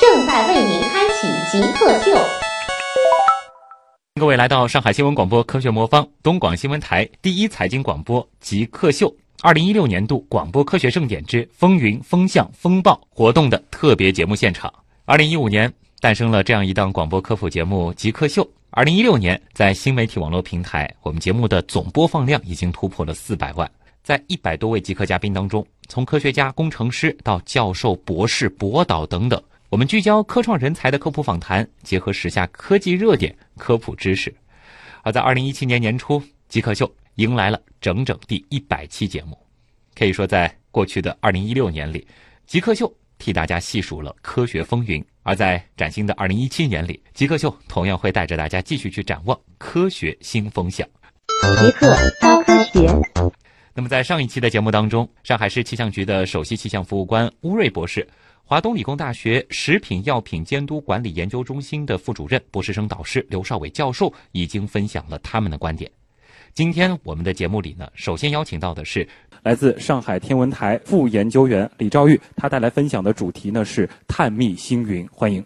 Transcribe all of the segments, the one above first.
正在为您开启极客秀。各位来到上海新闻广播科学魔方东广新闻台第一财经广播极客秀二零一六年度广播科学盛典之风云风向风暴活动的特别节目现场。二零一五年诞生了这样一档广播科普节目极客秀。二零一六年在新媒体网络平台，我们节目的总播放量已经突破了四百万。在一百多位极客嘉宾当中，从科学家、工程师到教授、博士、博导等等。我们聚焦科创人才的科普访谈，结合时下科技热点科普知识。而在二零一七年年初，极客秀迎来了整整第一百期节目。可以说，在过去的二零一六年里，极客秀替大家细数了科学风云；而在崭新的二零一七年里，极客秀同样会带着大家继续去展望科学新风向。极客高科学。那么，在上一期的节目当中，上海市气象局的首席气象服务官乌瑞博士。华东理工大学食品药品监督管理研究中心的副主任、博士生导师刘少伟教授已经分享了他们的观点。今天我们的节目里呢，首先邀请到的是来自上海天文台副研究员李兆玉，他带来分享的主题呢是探秘星云，欢迎。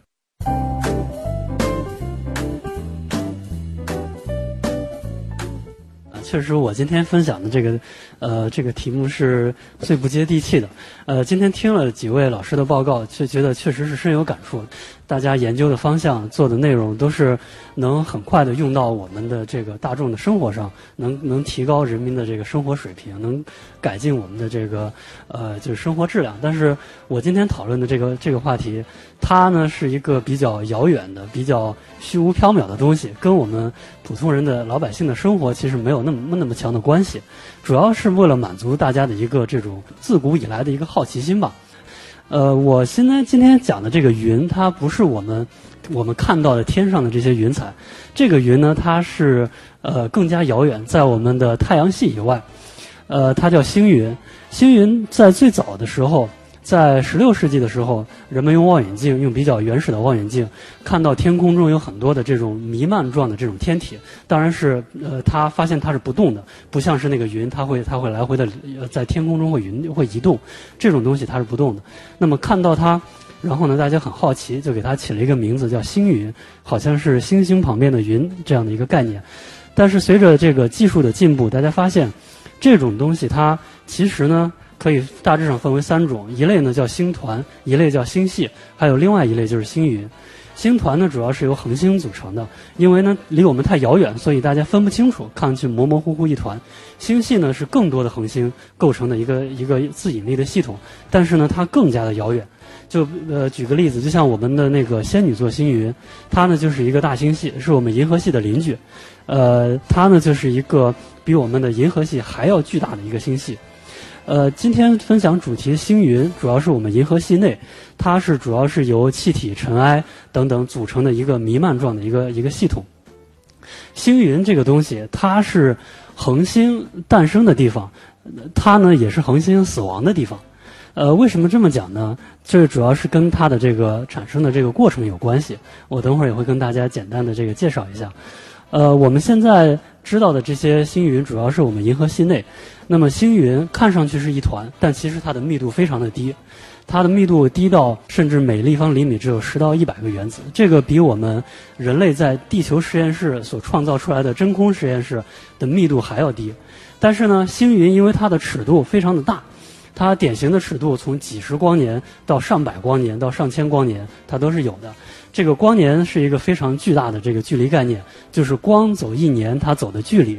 确实，我今天分享的这个，呃，这个题目是最不接地气的。呃，今天听了几位老师的报告，却觉得确实是深有感触。大家研究的方向、做的内容，都是能很快的用到我们的这个大众的生活上，能能提高人民的这个生活水平，能改进我们的这个呃就是生活质量。但是我今天讨论的这个这个话题，它呢是一个比较遥远的、比较虚无缥缈的东西，跟我们普通人的老百姓的生活其实没有那么那么强的关系。主要是为了满足大家的一个这种自古以来的一个好奇心吧。呃，我现在今天讲的这个云，它不是我们我们看到的天上的这些云彩，这个云呢，它是呃更加遥远，在我们的太阳系以外，呃，它叫星云。星云在最早的时候。在十六世纪的时候，人们用望远镜，用比较原始的望远镜，看到天空中有很多的这种弥漫状的这种天体。当然是，呃，他发现它是不动的，不像是那个云，它会它会来回的在天空中会云会移动。这种东西它是不动的。那么看到它，然后呢，大家很好奇，就给它起了一个名字叫星云，好像是星星旁边的云这样的一个概念。但是随着这个技术的进步，大家发现这种东西它其实呢。可以大致上分为三种，一类呢叫星团，一类叫星系，还有另外一类就是星云。星团呢主要是由恒星组成的，因为呢离我们太遥远，所以大家分不清楚，看上去模模糊糊一团。星系呢是更多的恒星构成的一个一个自引力的系统，但是呢它更加的遥远。就呃举个例子，就像我们的那个仙女座星云，它呢就是一个大星系，是我们银河系的邻居。呃，它呢就是一个比我们的银河系还要巨大的一个星系。呃，今天分享主题星云，主要是我们银河系内，它是主要是由气体、尘埃等等组成的一个弥漫状的一个一个系统。星云这个东西，它是恒星诞生的地方，它呢也是恒星死亡的地方。呃，为什么这么讲呢？这主要是跟它的这个产生的这个过程有关系。我等会儿也会跟大家简单的这个介绍一下。呃，我们现在知道的这些星云，主要是我们银河系内。那么星云看上去是一团，但其实它的密度非常的低，它的密度低到甚至每立方厘米只有十到一百个原子，这个比我们人类在地球实验室所创造出来的真空实验室的密度还要低。但是呢，星云因为它的尺度非常的大。它典型的尺度从几十光年到上百光年到上千光年，它都是有的。这个光年是一个非常巨大的这个距离概念，就是光走一年它走的距离。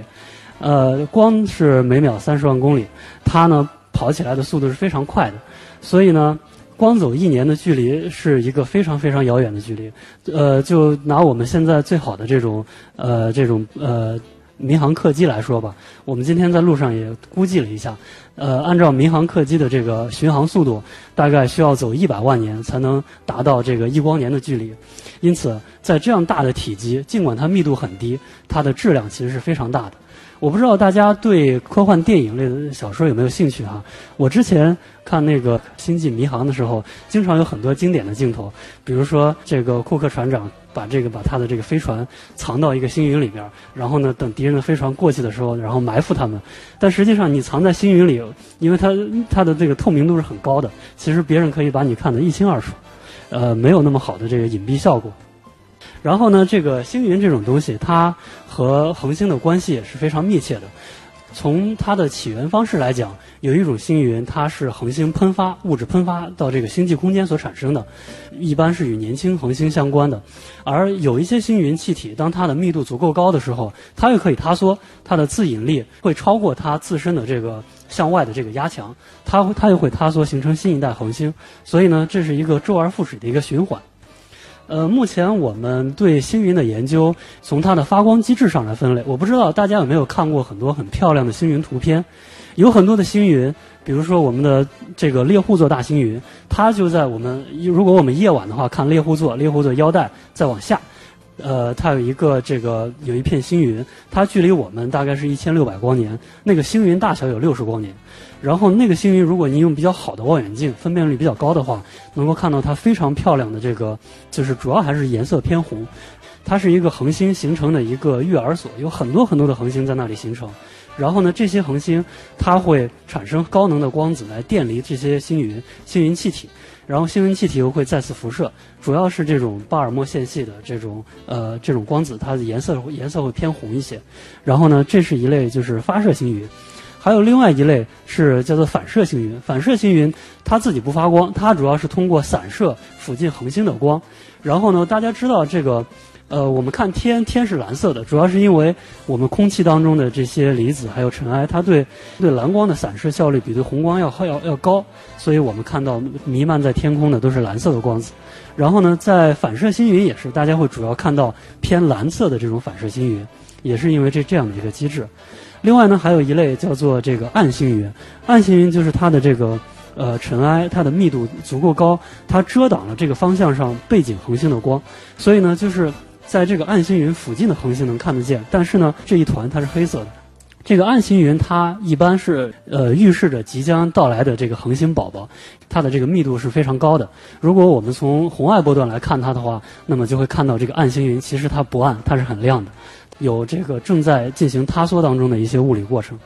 呃，光是每秒三十万公里，它呢跑起来的速度是非常快的。所以呢，光走一年的距离是一个非常非常遥远的距离。呃，就拿我们现在最好的这种呃这种呃民航客机来说吧，我们今天在路上也估计了一下，呃，按照民航客机的这个巡航速度，大概需要走一百万年才能达到这个一光年的距离。因此，在这样大的体积，尽管它密度很低，它的质量其实是非常大的。我不知道大家对科幻电影类的小说有没有兴趣哈？我之前看那个《星际迷航》的时候，经常有很多经典的镜头，比如说这个库克船长把这个把他的这个飞船藏到一个星云里边，然后呢，等敌人的飞船过去的时候，然后埋伏他们。但实际上，你藏在星云里，因为它它的这个透明度是很高的，其实别人可以把你看得一清二楚，呃，没有那么好的这个隐蔽效果。然后呢，这个星云这种东西，它和恒星的关系也是非常密切的。从它的起源方式来讲，有一种星云，它是恒星喷发物质喷发到这个星际空间所产生的，一般是与年轻恒星相关的。而有一些星云气体，当它的密度足够高的时候，它又可以塌缩，它的自引力会超过它自身的这个向外的这个压强，它它又会塌缩形成新一代恒星。所以呢，这是一个周而复始的一个循环。呃，目前我们对星云的研究，从它的发光机制上来分类。我不知道大家有没有看过很多很漂亮的星云图片，有很多的星云，比如说我们的这个猎户座大星云，它就在我们如果我们夜晚的话看猎户座，猎户座腰带再往下，呃，它有一个这个有一片星云，它距离我们大概是一千六百光年，那个星云大小有六十光年。然后那个星云，如果你用比较好的望远镜，分辨率比较高的话，能够看到它非常漂亮的这个，就是主要还是颜色偏红。它是一个恒星形成的一个育儿所，有很多很多的恒星在那里形成。然后呢，这些恒星它会产生高能的光子来电离这些星云、星云气体，然后星云气体又会再次辐射，主要是这种巴尔默线系的这种呃这种光子，它的颜色颜色会偏红一些。然后呢，这是一类就是发射星云。还有另外一类是叫做反射星云，反射星云它自己不发光，它主要是通过散射附近恒星的光。然后呢，大家知道这个，呃，我们看天，天是蓝色的，主要是因为我们空气当中的这些离子还有尘埃，它对对蓝光的散射效率比对红光要要要高，所以我们看到弥漫在天空的都是蓝色的光子。然后呢，在反射星云也是，大家会主要看到偏蓝色的这种反射星云，也是因为这这样的一个机制。另外呢，还有一类叫做这个暗星云，暗星云就是它的这个呃尘埃，它的密度足够高，它遮挡了这个方向上背景恒星的光，所以呢，就是在这个暗星云附近的恒星能看得见，但是呢，这一团它是黑色的。这个暗星云它一般是呃预示着即将到来的这个恒星宝宝，它的这个密度是非常高的。如果我们从红外波段来看它的话，那么就会看到这个暗星云其实它不暗，它是很亮的。有这个正在进行塌缩当中的一些物理过程，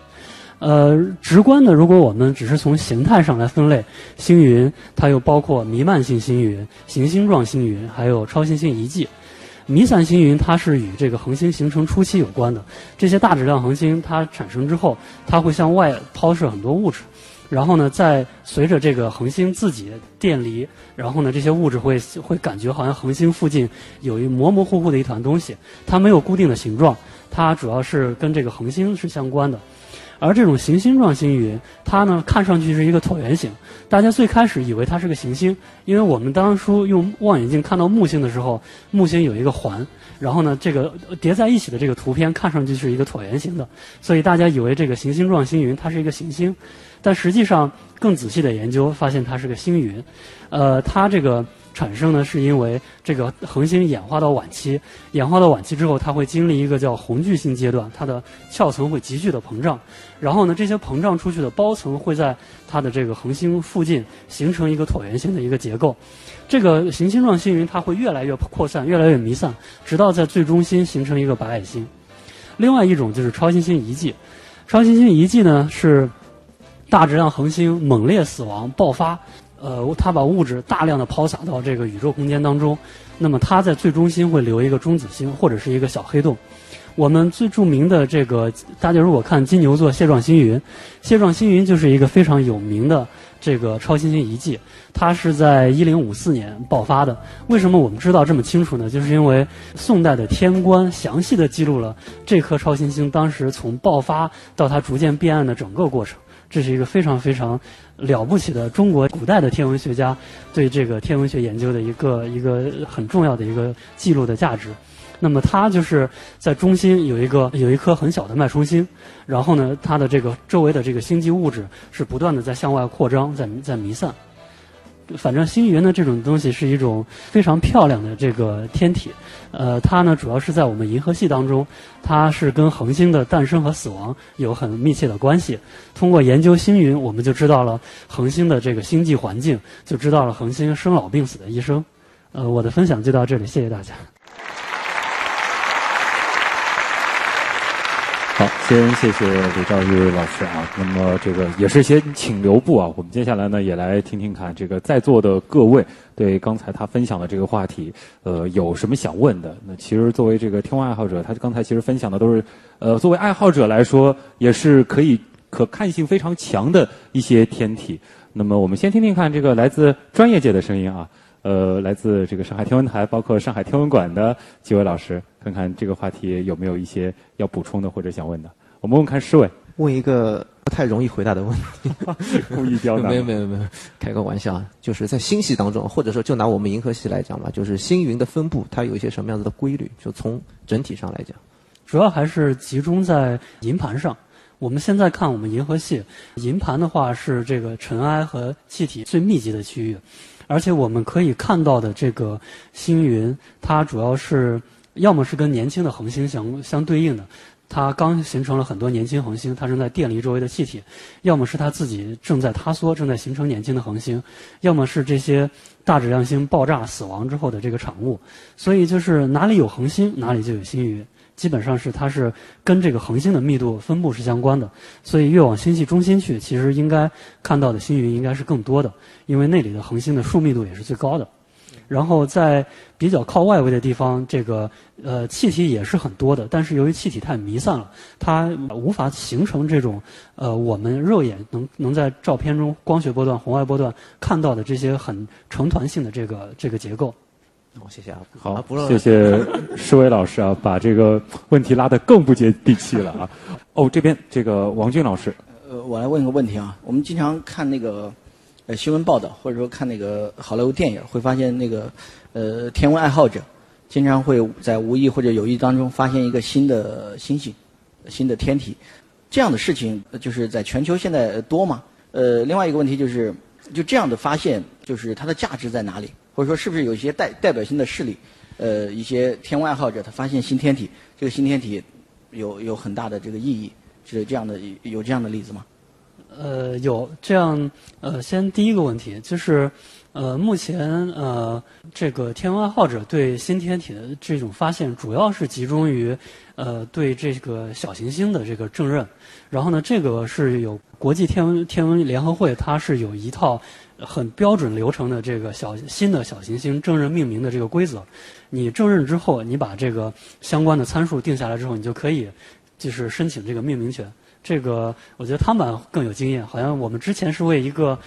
呃，直观的，如果我们只是从形态上来分类，星云它又包括弥漫性星云、行星状星云，还有超新星遗迹。弥散星云它是与这个恒星形成初期有关的，这些大质量恒星它产生之后，它会向外抛射很多物质。然后呢，再随着这个恒星自己电离，然后呢，这些物质会会感觉好像恒星附近有一模模糊糊的一团东西，它没有固定的形状，它主要是跟这个恒星是相关的。而这种行星状星云，它呢看上去是一个椭圆形，大家最开始以为它是个行星，因为我们当初用望远镜看到木星的时候，木星有一个环，然后呢这个叠在一起的这个图片看上去是一个椭圆形的，所以大家以为这个行星状星云它是一个行星。但实际上，更仔细的研究发现，它是个星云。呃，它这个产生呢，是因为这个恒星演化到晚期，演化到晚期之后，它会经历一个叫红巨星阶段，它的壳层会急剧的膨胀。然后呢，这些膨胀出去的包层会在它的这个恒星附近形成一个椭圆形的一个结构。这个行星状星云它会越来越扩散，越来越弥散，直到在最中心形成一个白矮星。另外一种就是超新星遗迹。超新星遗迹呢是。大质量恒星猛烈死亡爆发，呃，它把物质大量的抛洒到这个宇宙空间当中，那么它在最中心会留一个中子星或者是一个小黑洞。我们最著名的这个，大家如果看金牛座蟹状星云，蟹状星云就是一个非常有名的这个超新星遗迹，它是在一零五四年爆发的。为什么我们知道这么清楚呢？就是因为宋代的天官详细的记录了这颗超新星当时从爆发到它逐渐变暗的整个过程。这是一个非常非常了不起的中国古代的天文学家对这个天文学研究的一个一个很重要的一个记录的价值。那么它就是在中心有一个有一颗很小的脉冲星，然后呢，它的这个周围的这个星际物质是不断的在向外扩张，在在弥散。反正星云呢这种东西是一种非常漂亮的这个天体，呃，它呢主要是在我们银河系当中，它是跟恒星的诞生和死亡有很密切的关系。通过研究星云，我们就知道了恒星的这个星际环境，就知道了恒星生老病死的一生。呃，我的分享就到这里，谢谢大家。好，先谢谢李兆宇老师啊。那么这个也是先请留步啊。我们接下来呢也来听听看，这个在座的各位对刚才他分享的这个话题，呃，有什么想问的？那其实作为这个天文爱好者，他刚才其实分享的都是，呃，作为爱好者来说，也是可以可看性非常强的一些天体。那么我们先听听看这个来自专业界的声音啊。呃，来自这个上海天文台，包括上海天文馆的几位老师，看看这个话题有没有一些要补充的或者想问的。我们问看诗伟，问一个不太容易回答的问题，故意刁难。没有没有没有，开个玩笑，就是在星系当中，或者说就拿我们银河系来讲吧，就是星云的分布，它有一些什么样子的规律？就从整体上来讲，主要还是集中在银盘上。我们现在看我们银河系，银盘的话是这个尘埃和气体最密集的区域。而且我们可以看到的这个星云，它主要是要么是跟年轻的恒星相相对应的，它刚形成了很多年轻恒星，它正在电离周围的气体；要么是它自己正在塌缩，正在形成年轻的恒星；要么是这些大质量星爆炸死亡之后的这个产物。所以就是哪里有恒星，哪里就有星云。基本上是它是跟这个恒星的密度分布是相关的，所以越往星系中心去，其实应该看到的星云应该是更多的，因为那里的恒星的数密度也是最高的。然后在比较靠外围的地方，这个呃气体也是很多的，但是由于气体太弥散了，它无法形成这种呃我们肉眼能能在照片中光学波段、红外波段看到的这些很成团性的这个这个结构。好，谢谢啊。好，谢谢施伟老师啊，把这个问题拉得更不接地气了啊。哦，这边这个王俊老师，呃，我来问个问题啊。我们经常看那个呃新闻报道，或者说看那个好莱坞电影，会发现那个呃天文爱好者经常会在无意或者有意当中发现一个新的星星、新的天体。这样的事情就是在全球现在多吗？呃，另外一个问题就是，就这样的发现，就是它的价值在哪里？或者说，是不是有一些代代表性的事例？呃，一些天文爱好者他发现新天体，这个新天体有有很大的这个意义，是这样的有这样的例子吗？呃，有这样呃，先第一个问题就是，呃，目前呃，这个天文爱好者对新天体的这种发现，主要是集中于呃对这个小行星的这个证认。然后呢，这个是有国际天文天文联合会，它是有一套。很标准流程的这个小新的小行星正认命名的这个规则，你正认之后，你把这个相关的参数定下来之后，你就可以就是申请这个命名权。这个我觉得他们更有经验，好像我们之前是为一个。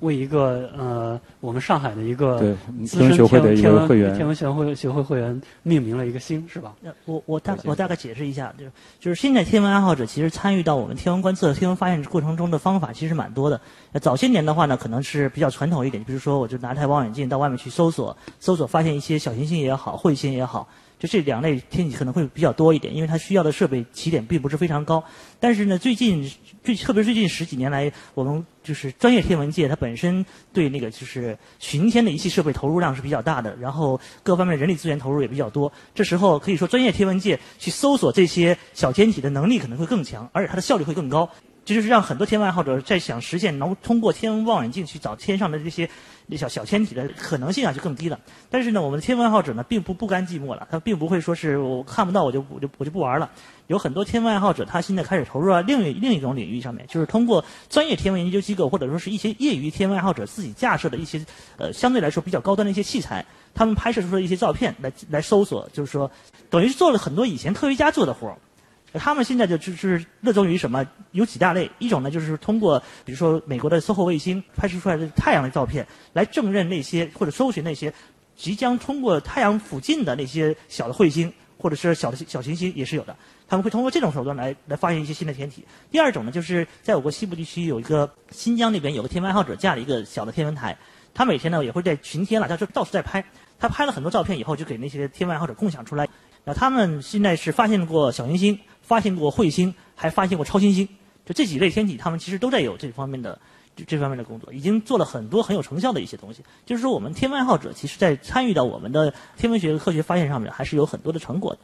为一个呃，我们上海的一个资深天文天文天文学会学会会员命名了一个星，是吧？我我大我大概解释一下，就是就是现在天文爱好者其实参与到我们天文观测、天文发现过程中的方法其实蛮多的。早些年的话呢，可能是比较传统一点，比如说我就拿台望远镜到外面去搜索，搜索发现一些小行星也好，彗星也好。就这两类天体可能会比较多一点，因为它需要的设备起点并不是非常高。但是呢，最近最特别最近十几年来，我们就是专业天文界，它本身对那个就是巡天的仪器设备投入量是比较大的，然后各方面人力资源投入也比较多。这时候可以说，专业天文界去搜索这些小天体的能力可能会更强，而且它的效率会更高。这就是让很多天文爱好者在想实现能通过天文望远镜去找天上的这些小小天体的可能性啊就更低了。但是呢，我们的天文爱好者呢并不不甘寂寞了，他并不会说是我看不到我就我就我就不玩了。有很多天文爱好者他现在开始投入到另一另一种领域上面，就是通过专业天文研究机构或者说是一些业余天文爱好者自己架设的一些呃相对来说比较高端的一些器材，他们拍摄出的一些照片来来搜索，就是说等于是做了很多以前科学家做的活儿。他们现在就就是热衷于什么？有几大类，一种呢就是通过比如说美国的 SOHO 卫星拍摄出来的太阳的照片，来证认那些或者搜寻那些即将通过太阳附近的那些小的彗星或者是小的小行星也是有的。他们会通过这种手段来来发现一些新的天体。第二种呢，就是在我国西部地区有一个新疆那边有个天文爱好者架了一个小的天文台，他每天呢也会在巡天了，他就到处在拍。他拍了很多照片以后，就给那些天文爱好者共享出来。那他们现在是发现过小行星，发现过彗星，还发现过超新星。就这几类天体，他们其实都在有这方面的这这方面的工作，已经做了很多很有成效的一些东西。就是说，我们天文爱好者其实在参与到我们的天文学科学发现上面，还是有很多的成果的。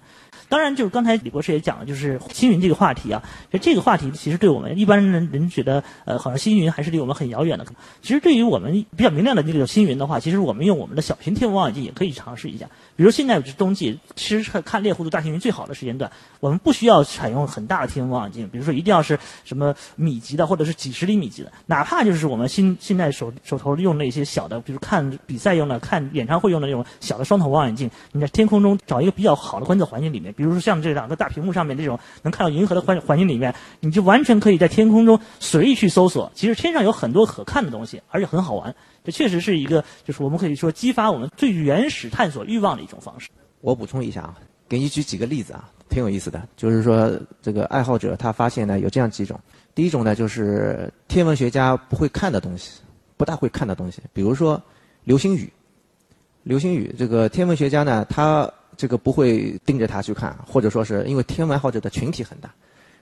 当然，就是刚才李博士也讲了，就是星云这个话题啊，就这个话题其实对我们一般人人觉得，呃，好像星云还是离我们很遥远的。其实对于我们比较明亮的这个星云的话，其实我们用我们的小型天文望远镜也可以尝试一下。比如现在是冬季，其实看猎户座大星云最好的时间段，我们不需要采用很大的天文望远镜，比如说一定要是什么米级的或者是几十厘米级的，哪怕就是我们现现在手手头用那些小的，比如看比赛用的、看演唱会用的那种小的双筒望远镜，你在天空中找一个比较好的观测环境里面，比如说像这两个大屏幕上面这种能看到银河的环环境里面，你就完全可以在天空中随意去搜索。其实天上有很多可看的东西，而且很好玩。这确实是一个，就是我们可以说激发我们最原始探索欲望的一种方式。我补充一下啊，给你举几个例子啊，挺有意思的。就是说，这个爱好者他发现呢，有这样几种。第一种呢，就是天文学家不会看的东西，不大会看的东西，比如说流星雨。流星雨，这个天文学家呢，他这个不会盯着它去看，或者说是因为天文爱好者的群体很大，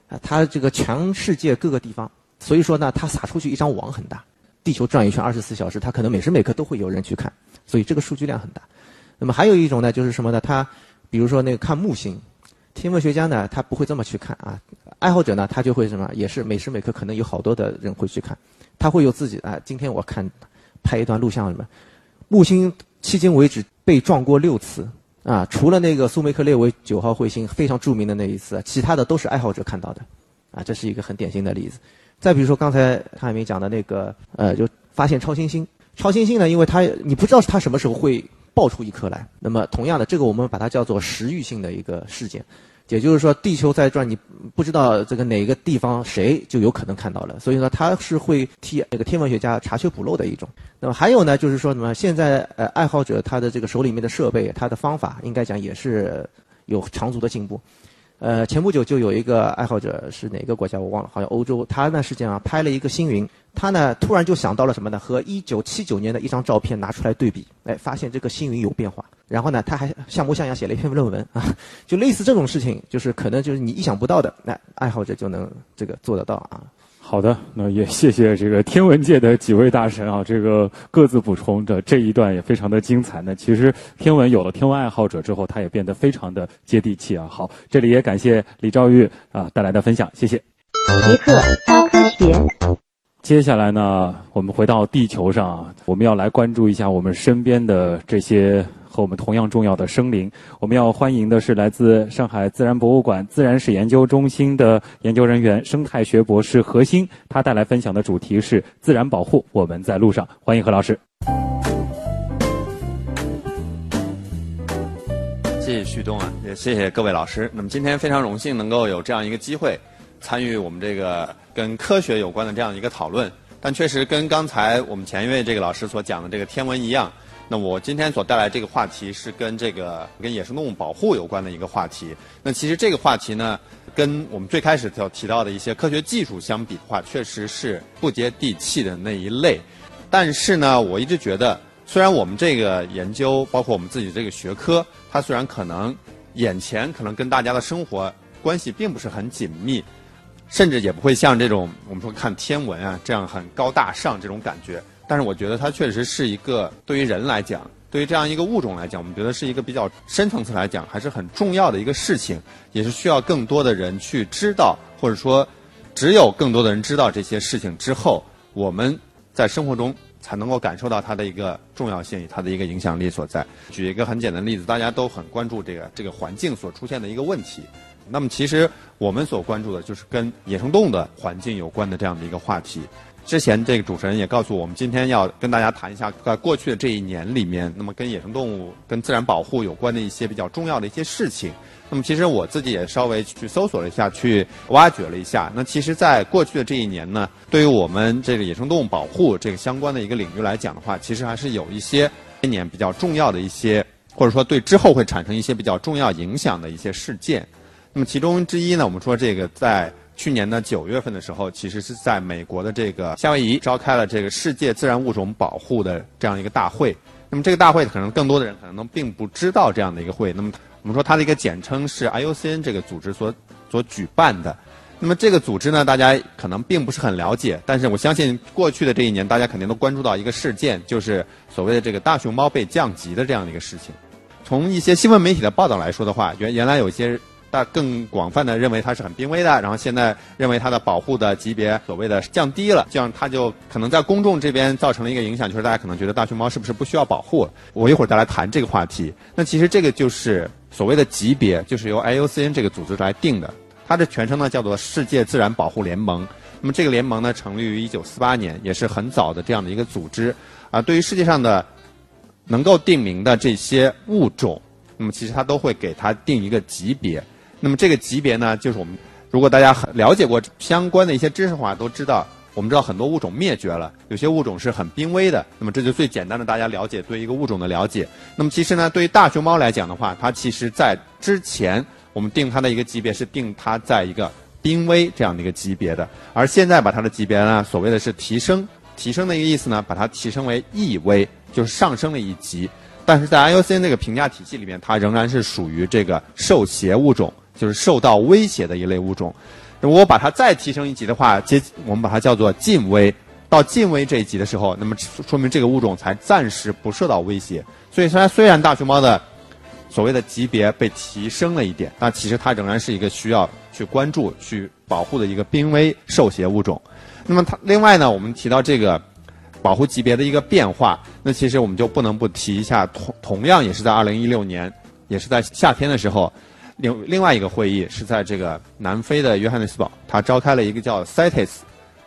啊，他这个全世界各个地方，所以说呢，他撒出去一张网很大，地球转一圈二十四小时，他可能每时每刻都会有人去看，所以这个数据量很大。那么还有一种呢，就是什么呢？他比如说那个看木星，天文学家呢，他不会这么去看啊，爱好者呢，他就会什么，也是每时每刻可能有好多的人会去看，他会有自己啊，今天我看拍一段录像什么，木星。迄今为止被撞过六次啊，除了那个苏梅克列维九号彗星非常著名的那一次，其他的都是爱好者看到的，啊，这是一个很典型的例子。再比如说刚才汤海明讲的那个，呃，就发现超新星。超新星呢，因为它你不知道它什么时候会爆出一颗来，那么同样的，这个我们把它叫做时域性的一个事件。也就是说，地球在转，你不知道这个哪个地方谁就有可能看到了，所以说它是会替那个天文学家查缺补漏的一种。那么还有呢，就是说什么？现在呃，爱好者他的这个手里面的设备，他的方法应该讲也是有长足的进步。呃，前不久就有一个爱好者是哪个国家我忘了，好像欧洲，他呢实际上拍了一个星云，他呢突然就想到了什么呢？和一九七九年的一张照片拿出来对比，哎，发现这个星云有变化。然后呢，他还像模像样写了一篇论文啊，就类似这种事情，就是可能就是你意想不到的，那爱好者就能这个做得到啊。好的，那也谢谢这个天文界的几位大神啊，这个各自补充的这一段也非常的精彩。那其实天文有了天文爱好者之后，它也变得非常的接地气啊。好，这里也感谢李兆玉啊带来的分享，谢谢。极客高科学。接下来呢，我们回到地球上啊，我们要来关注一下我们身边的这些。和我们同样重要的生灵，我们要欢迎的是来自上海自然博物馆自然史研究中心的研究人员、生态学博士何鑫，他带来分享的主题是自然保护，我们在路上。欢迎何老师。谢谢旭东啊，也谢谢各位老师。那么今天非常荣幸能够有这样一个机会，参与我们这个跟科学有关的这样一个讨论。但确实跟刚才我们前一位这个老师所讲的这个天文一样。那我今天所带来这个话题是跟这个跟野生动物保护有关的一个话题。那其实这个话题呢，跟我们最开始要提到的一些科学技术相比的话，确实是不接地气的那一类。但是呢，我一直觉得，虽然我们这个研究，包括我们自己这个学科，它虽然可能眼前可能跟大家的生活关系并不是很紧密，甚至也不会像这种我们说看天文啊这样很高大上这种感觉。但是我觉得它确实是一个对于人来讲，对于这样一个物种来讲，我们觉得是一个比较深层次来讲还是很重要的一个事情，也是需要更多的人去知道，或者说，只有更多的人知道这些事情之后，我们在生活中才能够感受到它的一个重要性与它的一个影响力所在。举一个很简单的例子，大家都很关注这个这个环境所出现的一个问题，那么其实我们所关注的就是跟野生动物的环境有关的这样的一个话题。之前这个主持人也告诉我们，今天要跟大家谈一下，在过去的这一年里面，那么跟野生动物、跟自然保护有关的一些比较重要的一些事情。那么其实我自己也稍微去搜索了一下，去挖掘了一下。那其实，在过去的这一年呢，对于我们这个野生动物保护这个相关的一个领域来讲的话，其实还是有一些今年比较重要的一些，或者说对之后会产生一些比较重要影响的一些事件。那么其中之一呢，我们说这个在。去年的九月份的时候，其实是在美国的这个夏威夷召开了这个世界自然物种保护的这样一个大会。那么这个大会可能更多的人可能都并不知道这样的一个会。那么我们说它的一个简称是 IUCN 这个组织所所举办的。那么这个组织呢，大家可能并不是很了解，但是我相信过去的这一年，大家肯定都关注到一个事件，就是所谓的这个大熊猫被降级的这样的一个事情。从一些新闻媒体的报道来说的话，原原来有一些大更广泛的认为它是很濒危的，然后现在认为它的保护的级别所谓的降低了，这样它就可能在公众这边造成了一个影响，就是大家可能觉得大熊猫是不是不需要保护？我一会儿再来谈这个话题。那其实这个就是所谓的级别，就是由 IUCN 这个组织来定的。它的全称呢叫做世界自然保护联盟。那么这个联盟呢成立于一九四八年，也是很早的这样的一个组织。啊，对于世界上的能够定名的这些物种，那么其实它都会给它定一个级别。那么这个级别呢，就是我们如果大家很了解过相关的一些知识的话，都知道，我们知道很多物种灭绝了，有些物种是很濒危的。那么这就最简单的大家了解对一个物种的了解。那么其实呢，对于大熊猫来讲的话，它其实在之前。我们定它的一个级别是定它在一个濒危这样的一个级别的，而现在把它的级别呢，所谓的是提升，提升的一个意思呢，把它提升为易危，就是上升了一级。但是在 IUCN 那个评价体系里面，它仍然是属于这个受胁物种，就是受到威胁的一类物种。如果把它再提升一级的话，接我们把它叫做近危。到近危这一级的时候，那么说明这个物种才暂时不受到威胁。所以虽然，虽然大熊猫的所谓的级别被提升了一点，但其实它仍然是一个需要去关注、去保护的一个濒危受胁物种。那么它另外呢，我们提到这个保护级别的一个变化，那其实我们就不能不提一下，同同样也是在二零一六年，也是在夏天的时候，另另外一个会议是在这个南非的约翰内斯堡，它召开了一个叫 CITES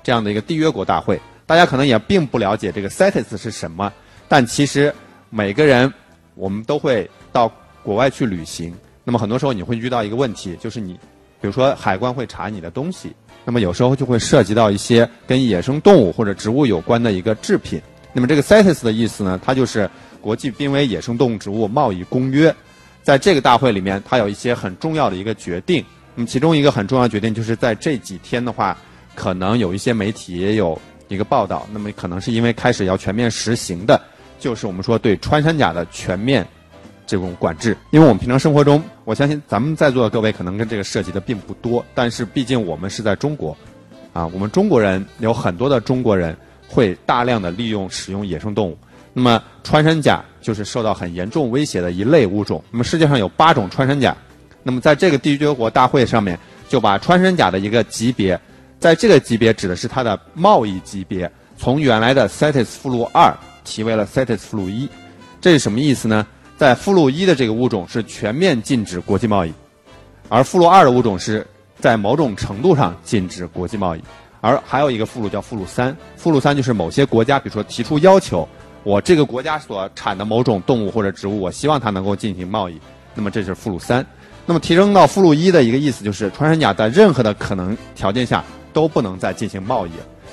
这样的一个缔约国大会。大家可能也并不了解这个 CITES 是什么，但其实每个人我们都会到。国外去旅行，那么很多时候你会遇到一个问题，就是你，比如说海关会查你的东西，那么有时候就会涉及到一些跟野生动物或者植物有关的一个制品。那么这个 CITES 的意思呢，它就是国际濒危野生动植物贸易公约。在这个大会里面，它有一些很重要的一个决定。那么其中一个很重要的决定就是在这几天的话，可能有一些媒体也有一个报道，那么可能是因为开始要全面实行的，就是我们说对穿山甲的全面。这种管制，因为我们平常生活中，我相信咱们在座的各位可能跟这个涉及的并不多，但是毕竟我们是在中国，啊，我们中国人有很多的中国人会大量的利用使用野生动物，那么穿山甲就是受到很严重威胁的一类物种。那么世界上有八种穿山甲，那么在这个缔约国大会上面就把穿山甲的一个级别，在这个级别指的是它的贸易级别，从原来的 CITES 附录二提为了 CITES 附录一，这是什么意思呢？在附录一的这个物种是全面禁止国际贸易，而附录二的物种是在某种程度上禁止国际贸易，而还有一个附录叫附录三，附录三就是某些国家，比如说提出要求，我这个国家所产的某种动物或者植物，我希望它能够进行贸易，那么这是附录三。那么提升到附录一的一个意思就是，穿山甲在任何的可能条件下都不能再进行贸易。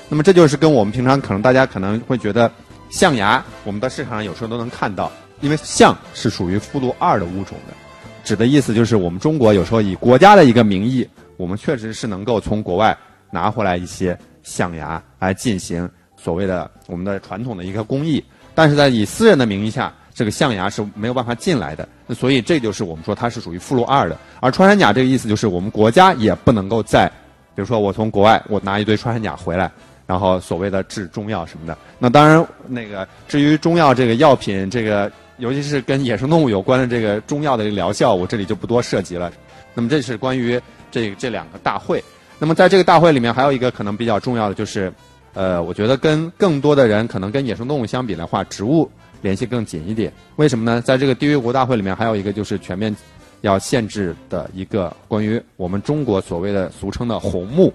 那么这就是跟我们平常可能大家可能会觉得象牙，我们在市场上有时候都能看到。因为象是属于附录二的物种的，指的意思就是我们中国有时候以国家的一个名义，我们确实是能够从国外拿回来一些象牙来进行所谓的我们的传统的一个工艺，但是在以私人的名义下，这个象牙是没有办法进来的。那所以这就是我们说它是属于附录二的。而穿山甲这个意思就是我们国家也不能够在，比如说我从国外我拿一堆穿山甲回来。然后所谓的治中药什么的，那当然那个至于中药这个药品，这个尤其是跟野生动物有关的这个中药的疗效，我这里就不多涉及了。那么这是关于这这两个大会。那么在这个大会里面，还有一个可能比较重要的就是，呃，我觉得跟更多的人可能跟野生动物相比的话，植物联系更紧一点。为什么呢？在这个缔约国大会里面，还有一个就是全面要限制的一个关于我们中国所谓的俗称的红木。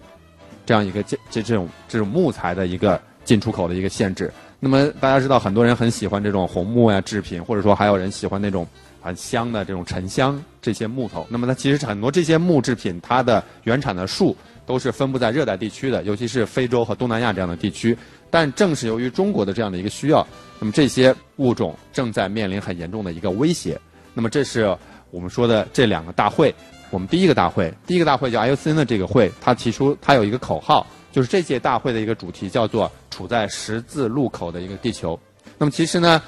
这样一个这这这种这种木材的一个进出口的一个限制。那么大家知道，很多人很喜欢这种红木呀制品，或者说还有人喜欢那种很香的这种沉香这些木头。那么它其实很多这些木制品，它的原产的树都是分布在热带地区的，尤其是非洲和东南亚这样的地区。但正是由于中国的这样的一个需要，那么这些物种正在面临很严重的一个威胁。那么这是我们说的这两个大会。我们第一个大会，第一个大会叫 IUCN 的这个会，他提出他有一个口号，就是这届大会的一个主题叫做“处在十字路口的一个地球”。那么其实呢，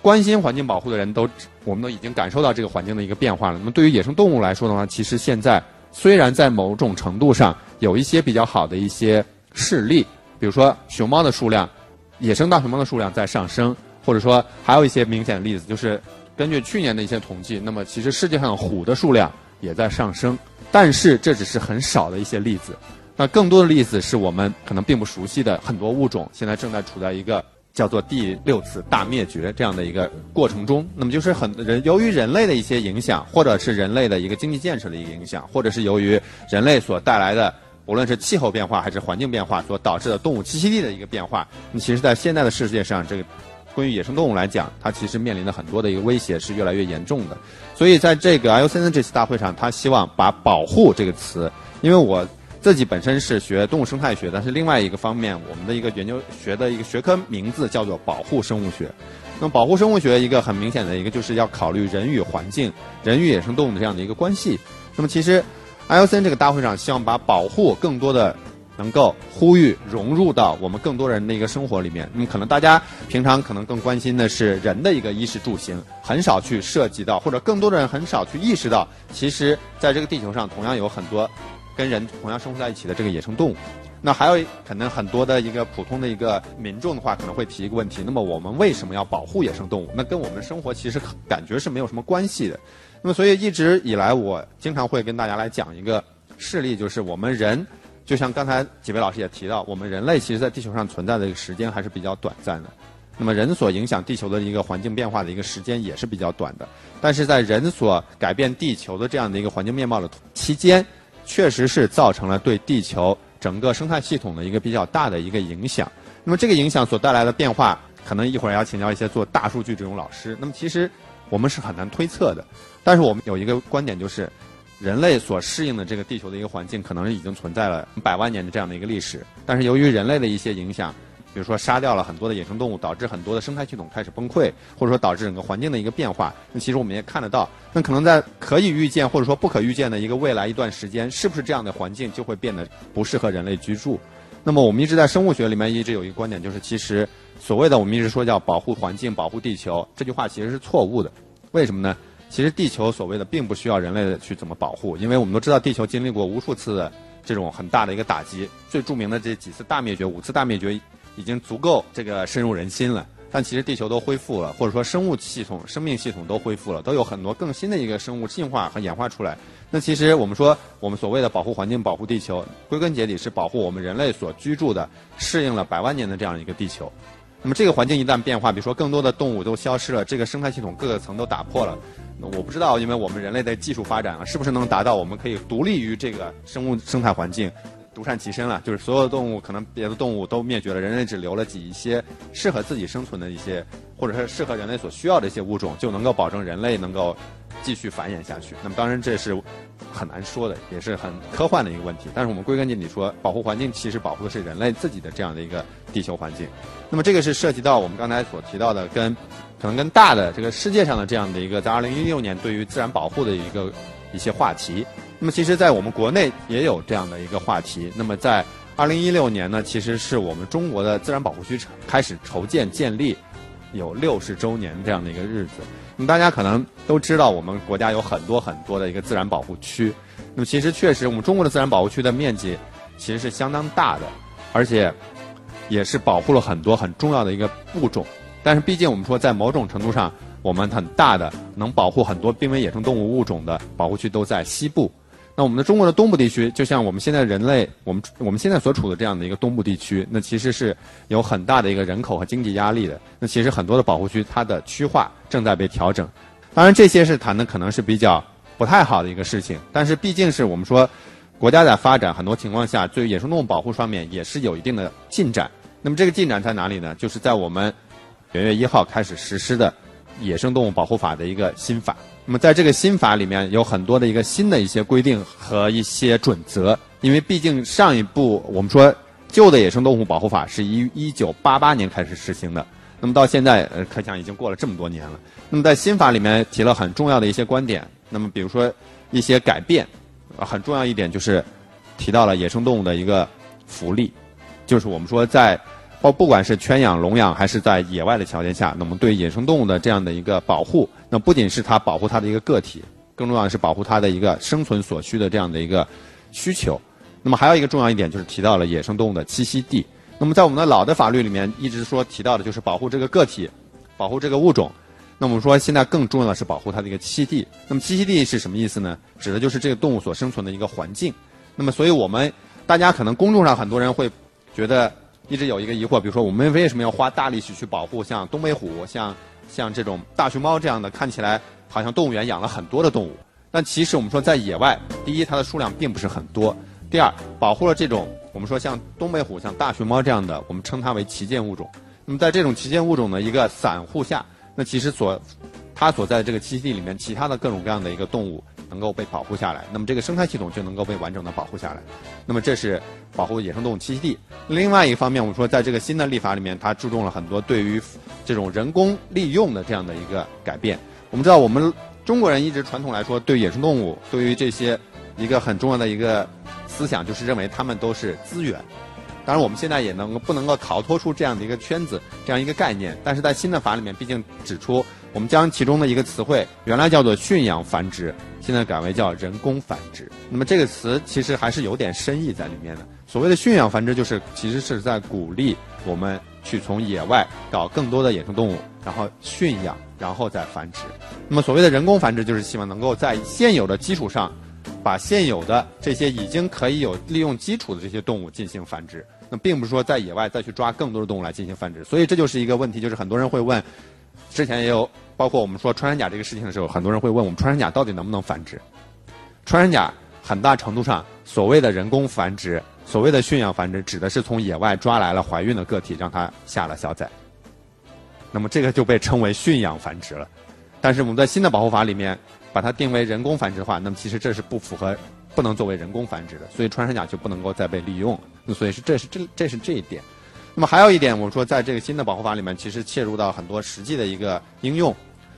关心环境保护的人都，我们都已经感受到这个环境的一个变化了。那么对于野生动物来说的话，其实现在虽然在某种程度上有一些比较好的一些事例，比如说熊猫的数量，野生大熊猫的数量在上升，或者说还有一些明显的例子，就是根据去年的一些统计，那么其实世界上虎的数量也在上升，但是这只是很少的一些例子。那更多的例子是我们可能并不熟悉的很多物种，现在正在处在一个叫做第六次大灭绝这样的一个过程中。那么就是很人由于人类的一些影响，或者是人类的一个经济建设的一个影响，或者是由于人类所带来的无论是气候变化还是环境变化所导致的动物栖息地的一个变化。那其实，在现在的世界上，这个关于野生动物来讲，它其实面临的很多的一个威胁是越来越严重的。所以，在这个 IUCN 这次大会上，他希望把“保护”这个词，因为我。自己本身是学动物生态学，但是另外一个方面，我们的一个研究学的一个学科名字叫做保护生物学。那么保护生物学一个很明显的一个就是要考虑人与环境、人与野生动物的这样的一个关系。那么其实，IOCN 这个大会上希望把保护更多的能够呼吁融入到我们更多人的一个生活里面。那么可能大家平常可能更关心的是人的一个衣食住行，很少去涉及到，或者更多的人很少去意识到，其实在这个地球上同样有很多。跟人同样生活在一起的这个野生动物，那还有可能很多的一个普通的一个民众的话，可能会提一个问题：那么我们为什么要保护野生动物？那跟我们生活其实感觉是没有什么关系的。那么所以一直以来，我经常会跟大家来讲一个事例，就是我们人，就像刚才几位老师也提到，我们人类其实在地球上存在的时间还是比较短暂的。那么人所影响地球的一个环境变化的一个时间也是比较短的。但是在人所改变地球的这样的一个环境面貌的期间，确实是造成了对地球整个生态系统的一个比较大的一个影响。那么这个影响所带来的变化，可能一会儿要请教一些做大数据这种老师。那么其实我们是很难推测的。但是我们有一个观点，就是人类所适应的这个地球的一个环境，可能已经存在了百万年的这样的一个历史。但是由于人类的一些影响。比如说杀掉了很多的野生动物，导致很多的生态系统开始崩溃，或者说导致整个环境的一个变化。那其实我们也看得到，那可能在可以预见或者说不可预见的一个未来一段时间，是不是这样的环境就会变得不适合人类居住？那么我们一直在生物学里面一直有一个观点，就是其实所谓的我们一直说叫保护环境、保护地球，这句话其实是错误的。为什么呢？其实地球所谓的并不需要人类去怎么保护，因为我们都知道地球经历过无数次的这种很大的一个打击，最著名的这几次大灭绝，五次大灭绝。已经足够这个深入人心了，但其实地球都恢复了，或者说生物系统、生命系统都恢复了，都有很多更新的一个生物进化和演化出来。那其实我们说，我们所谓的保护环境、保护地球，归根结底是保护我们人类所居住的、适应了百万年的这样一个地球。那么这个环境一旦变化，比如说更多的动物都消失了，这个生态系统各个层都打破了，我不知道，因为我们人类的技术发展啊，是不是能达到我们可以独立于这个生物生态环境？独善其身了，就是所有的动物可能别的动物都灭绝了，人类只留了几一些适合自己生存的一些，或者是适合人类所需要的一些物种，就能够保证人类能够继续繁衍下去。那么当然这是很难说的，也是很科幻的一个问题。但是我们归根结底说，保护环境其实保护的是人类自己的这样的一个地球环境。那么这个是涉及到我们刚才所提到的，跟可能跟大的这个世界上的这样的一个在二零一六年对于自然保护的一个一些话题。那么其实，在我们国内也有这样的一个话题。那么在二零一六年呢，其实是我们中国的自然保护区开始筹建建立有六十周年这样的一个日子。那么大家可能都知道，我们国家有很多很多的一个自然保护区。那么其实确实，我们中国的自然保护区的面积其实是相当大的，而且也是保护了很多很重要的一个物种。但是毕竟我们说，在某种程度上，我们很大的能保护很多濒危野生动物物种的保护区都在西部。那我们的中国的东部地区，就像我们现在人类，我们我们现在所处的这样的一个东部地区，那其实是有很大的一个人口和经济压力的。那其实很多的保护区，它的区划正在被调整。当然，这些是谈的可能是比较不太好的一个事情。但是毕竟是我们说，国家在发展，很多情况下对于野生动物保护方面也是有一定的进展。那么这个进展在哪里呢？就是在我们元月一号开始实施的《野生动物保护法》的一个新法。那么，在这个新法里面有很多的一个新的一些规定和一些准则，因为毕竟上一部我们说旧的野生动物保护法是一一九八八年开始实行的，那么到现在呃，可想已经过了这么多年了。那么在新法里面提了很重要的一些观点，那么比如说一些改变，很重要一点就是提到了野生动物的一个福利，就是我们说在包不管是圈养、笼养，还是在野外的条件下，那么对野生动物的这样的一个保护，那不仅是它保护它的一个个体，更重要的是保护它的一个生存所需的这样的一个需求。那么还有一个重要一点就是提到了野生动物的栖息地。那么在我们的老的法律里面，一直说提到的就是保护这个个体，保护这个物种。那我们说现在更重要的是保护它的一个栖息地。那么栖息地是什么意思呢？指的就是这个动物所生存的一个环境。那么所以我们大家可能公众上很多人会觉得一直有一个疑惑，比如说我们为什么要花大力气去保护像东北虎、像像这种大熊猫这样的看起来好像动物园养了很多的动物？但其实我们说在野外，第一它的数量并不是很多。第二，保护了这种我们说像东北虎、像大熊猫这样的，我们称它为旗舰物种。那么在这种旗舰物种的一个散户下，那其实所它所在的这个栖息地里面，其他的各种各样的一个动物能够被保护下来，那么这个生态系统就能够被完整的保护下来。那么这是保护野生动物栖息地。另外一方面，我们说在这个新的立法里面，它注重了很多对于这种人工利用的这样的一个改变。我们知道，我们中国人一直传统来说，对野生动物，对于这些一个很重要的一个。思想就是认为它们都是资源，当然我们现在也能不能够逃脱出这样的一个圈子，这样一个概念。但是在新的法里面，毕竟指出我们将其中的一个词汇原来叫做驯养繁殖，现在改为叫人工繁殖。那么这个词其实还是有点深意在里面的。所谓的驯养繁殖，就是其实是在鼓励我们去从野外搞更多的野生动物，然后驯养，然后再繁殖。那么所谓的人工繁殖，就是希望能够在现有的基础上。把现有的这些已经可以有利用基础的这些动物进行繁殖，那并不是说在野外再去抓更多的动物来进行繁殖，所以这就是一个问题，就是很多人会问，之前也有包括我们说穿山甲这个事情的时候，很多人会问我们穿山甲到底能不能繁殖？穿山甲很大程度上所谓的人工繁殖，所谓的驯养繁殖，指的是从野外抓来了怀孕的个体，让它下了小崽，那么这个就被称为驯养繁殖了。但是我们在新的保护法里面。把它定为人工繁殖的话，那么其实这是不符合、不能作为人工繁殖的，所以穿山甲就不能够再被利用。那所以是这是这这是这一点。那么还有一点，我们说在这个新的保护法里面，其实切入到很多实际的一个应用，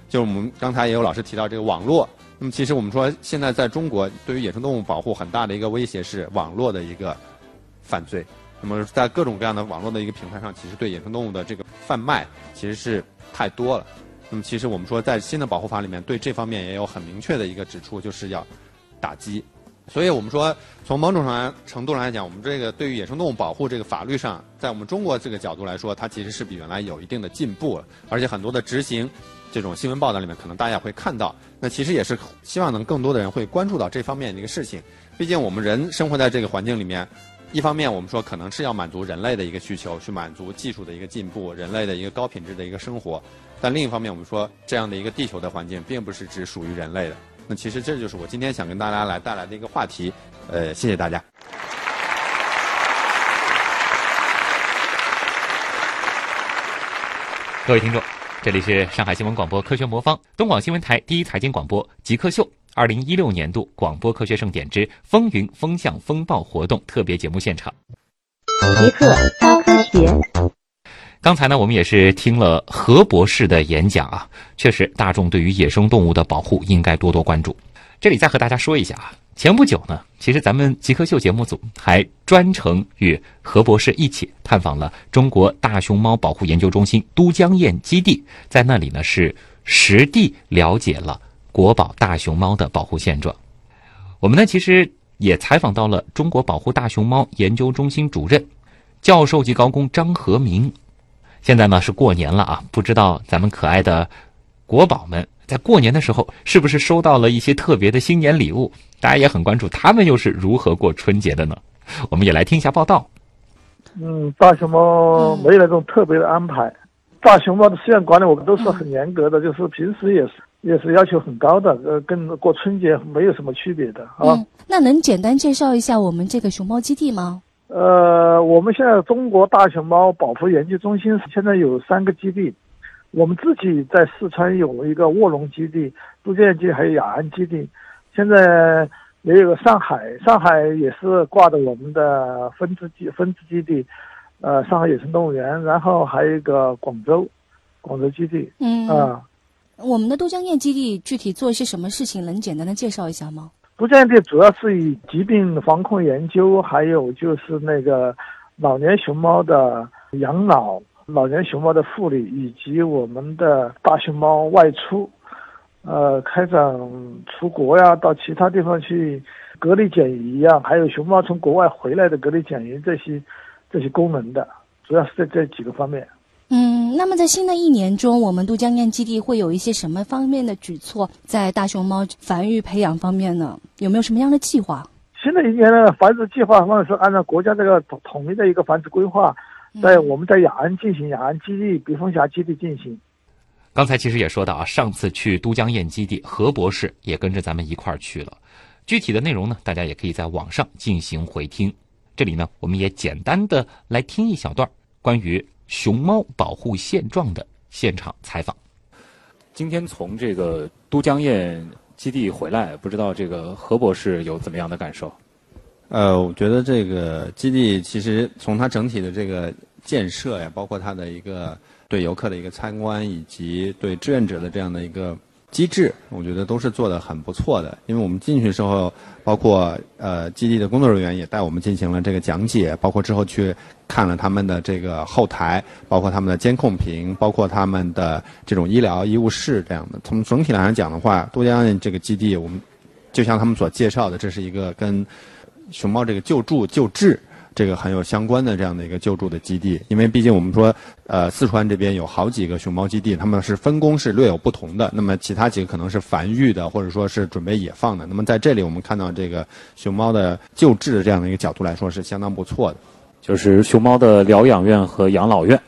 就是我们刚才也有老师提到这个网络。那么其实我们说现在在中国对于野生动物保护很大的一个威胁是网络的一个犯罪。那么在各种各样的网络的一个平台上，其实对野生动物的这个贩卖其实是太多了。那么，其实我们说，在新的保护法里面，对这方面也有很明确的一个指出，就是要打击。所以我们说，从某种上程度上来讲，我们这个对于野生动物保护这个法律上，在我们中国这个角度来说，它其实是比原来有一定的进步了。而且很多的执行这种新闻报道里面，可能大家会看到，那其实也是希望能更多的人会关注到这方面的一个事情。毕竟我们人生活在这个环境里面。一方面，我们说可能是要满足人类的一个需求，去满足技术的一个进步，人类的一个高品质的一个生活。但另一方面，我们说这样的一个地球的环境，并不是只属于人类的。那其实这就是我今天想跟大家来带来的一个话题。呃，谢谢大家。各位听众，这里是上海新闻广播科学魔方，东广新闻台第一财经广播极客秀。二零一六年度广播科学盛典之风云风向风暴活动特别节目现场，极客高科学。刚才呢，我们也是听了何博士的演讲啊，确实，大众对于野生动物的保护应该多多关注。这里再和大家说一下啊，前不久呢，其实咱们极客秀节目组还专程与何博士一起探访了中国大熊猫保护研究中心都江堰基地，在那里呢是实地了解了。国宝大熊猫的保护现状，我们呢其实也采访到了中国保护大熊猫研究中心主任、教授级高工张和明。现在呢是过年了啊，不知道咱们可爱的国宝们在过年的时候是不是收到了一些特别的新年礼物？大家也很关注他们又是如何过春节的呢？我们也来听一下报道。嗯，大熊猫没有那种特别的安排。大熊猫的饲养管理我们都是很严格的，就是平时也是。也是要求很高的，呃，跟过春节没有什么区别的啊。嗯，那能简单介绍一下我们这个熊猫基地吗？呃，我们现在中国大熊猫保护研究中心现在有三个基地，我们自己在四川有一个卧龙基地、都江堰还有雅安基地，现在也有个上海，上海也是挂的我们的分支基分支基地，呃，上海野生动物园，然后还有一个广州，广州基地，嗯啊。我们的都江堰基地具体做一些什么事情？能简单的介绍一下吗？都江堰主要是以疾病防控研究，还有就是那个老年熊猫的养老、老年熊猫的护理，以及我们的大熊猫外出，呃，开展出国呀，到其他地方去隔离检疫呀，还有熊猫从国外回来的隔离检疫这些这些功能的，主要是在这几个方面。嗯，那么在新的一年中，我们都江堰基地会有一些什么方面的举措，在大熊猫繁育培养方面呢？有没有什么样的计划？新的一年的繁殖计划方面是按照国家这个统统一的一个繁殖规划，在我们在雅安进行，雅安基地、避风峡基地进行。刚才其实也说到啊，上次去都江堰基地，何博士也跟着咱们一块儿去了。具体的内容呢，大家也可以在网上进行回听。这里呢，我们也简单的来听一小段关于熊猫保护现状的现场采访。今天从这个都江堰基地回来，不知道这个何博士有怎么样的感受？呃，我觉得这个基地其实从它整体的这个建设呀，包括它的一个对游客的一个参观，以及对志愿者的这样的一个机制，我觉得都是做的很不错的。因为我们进去时候，包括呃基地的工作人员也带我们进行了这个讲解，包括之后去看了他们的这个后台，包括他们的监控屏，包括他们的这种医疗医务室这样的。从整体来讲的话，都江堰这个基地，我们就像他们所介绍的，这是一个跟熊猫这个救助救治这个很有相关的这样的一个救助的基地，因为毕竟我们说，呃，四川这边有好几个熊猫基地，他们是分工是略有不同的。那么其他几个可能是繁育的，或者说是准备野放的。那么在这里，我们看到这个熊猫的救治这样的一个角度来说，是相当不错的。就是熊猫的疗养院和养老院。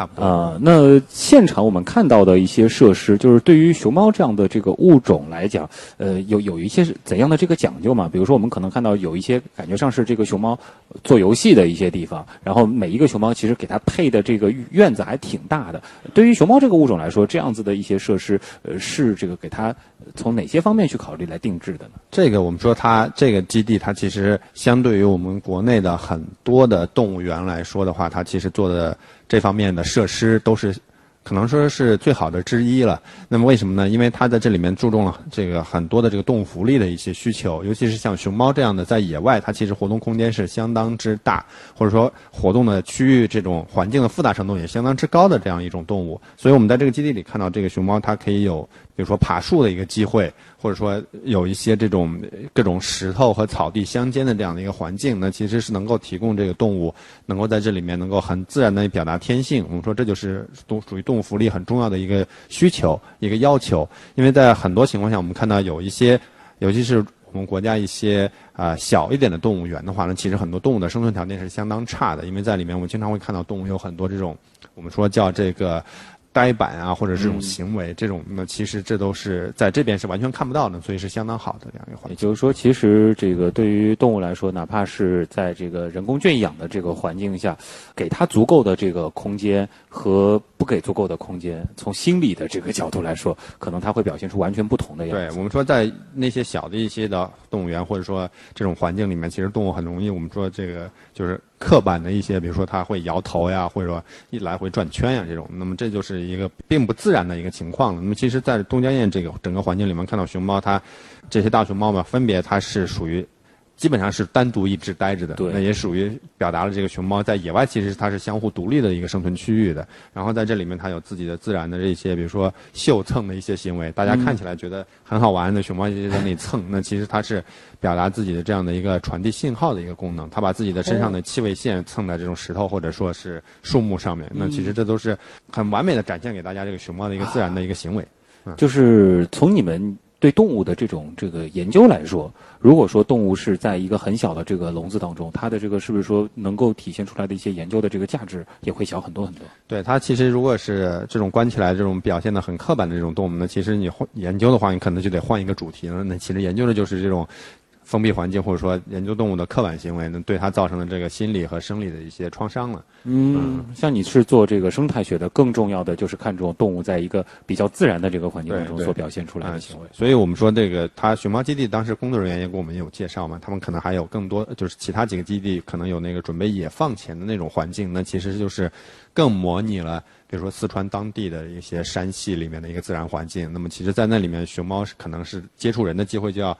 对，差不多。啊、那现场我们看到的一些设施，就是对于熊猫这样的这个物种来讲，呃，有有一些是怎样的这个讲究嘛？比如说，我们可能看到有一些感觉上是这个熊猫做游戏的一些地方，然后每一个熊猫其实给它配的这个院子还挺大的。对于熊猫这个物种来说，这样子的一些设施，呃，是这个给它从哪些方面去考虑来定制的呢？这个我们说它这个基地，它其实相对于我们国内的很多的动物园来说的话，它其实做的这方面的设施都是可能说是最好的之一了。那么为什么呢？因为它在这里面注重了这个很多的这个动物福利的一些需求，尤其是像熊猫这样的在野外，它其实活动空间是相当之大，或者说活动的区域这种环境的复杂程度也相当之高的这样一种动物。所以我们在这个基地里看到这个熊猫，它可以有比如说爬树的一个机会，或者说有一些这种各种石头和草地相间的这样的一个环境，那其实是能够提供这个动物能够在这里面能够很自然的表达天性。我们说这就是动属于动物福利很重要的一个需求、一个要求，因为在很多情况下，我们看到有一些，尤其是我们国家一些啊、小一点的动物园的话呢，其实很多动物的生存条件是相当差的，因为在里面我们经常会看到动物有很多这种我们说叫这个。呆板啊，或者这种行为，这种那其实这都是在这边是完全看不到的，所以是相当好的这样一个环境。也就是说，其实这个对于动物来说，哪怕是在这个人工圈养的这个环境下，给它足够的这个空间和不给足够的空间，从心理的这个角度来说，可能它会表现出完全不同的样子。对我们说，在那些小的一些的动物园，或者说这种环境里面，其实动物很容易，我们说这个就是刻板的一些，比如说它会摇头呀，或者说一来回转圈呀这种，那么这就是一个并不自然的一个情况了。那么其实，在东江堰这个整个环境里面，看到熊猫它这些大熊猫嘛，分别它是属于。基本上是单独一只待着的，对那也属于表达了这个熊猫在野外其实它是相互独立的一个生存区域的。然后在这里面它有自己的自然的这些，比如说嗅蹭的一些行为，大家看起来觉得很好玩的熊猫就在那里蹭，那其实它是表达自己的这样的一个传递信号的一个功能。它把自己的身上的气味线蹭在这种石头或者说是树木上面，那其实这都是很完美的展现给大家这个熊猫的一个自然的一个行为。就是从你们对动物的这种这个研究来说，如果说动物是在一个很小的这个笼子当中，它的这个是不是说能够体现出来的一些研究的这个价值也会小很多很多？对它其实如果是这种关起来这种表现的很刻板的这种动物呢，其实你换研究的话，你可能就得换一个主题了。那其实研究的就是这种封闭环境，或者说研究动物的刻板行为，能对它造成的这个心理和生理的一些创伤了。嗯，像你是做这个生态学的，更重要的就是看重动物在一个比较自然的这个环境当中所表现出来的行为。所以我们说这个，它熊猫基地当时工作人员也给我们有介绍嘛，他们可能还有更多，就是其他几个基地可能有那个准备野放前的那种环境，那其实就是更模拟了，比如说四川当地的一些山系里面的一个自然环境。那么其实，在那里面，熊猫是可能是接触人的机会就要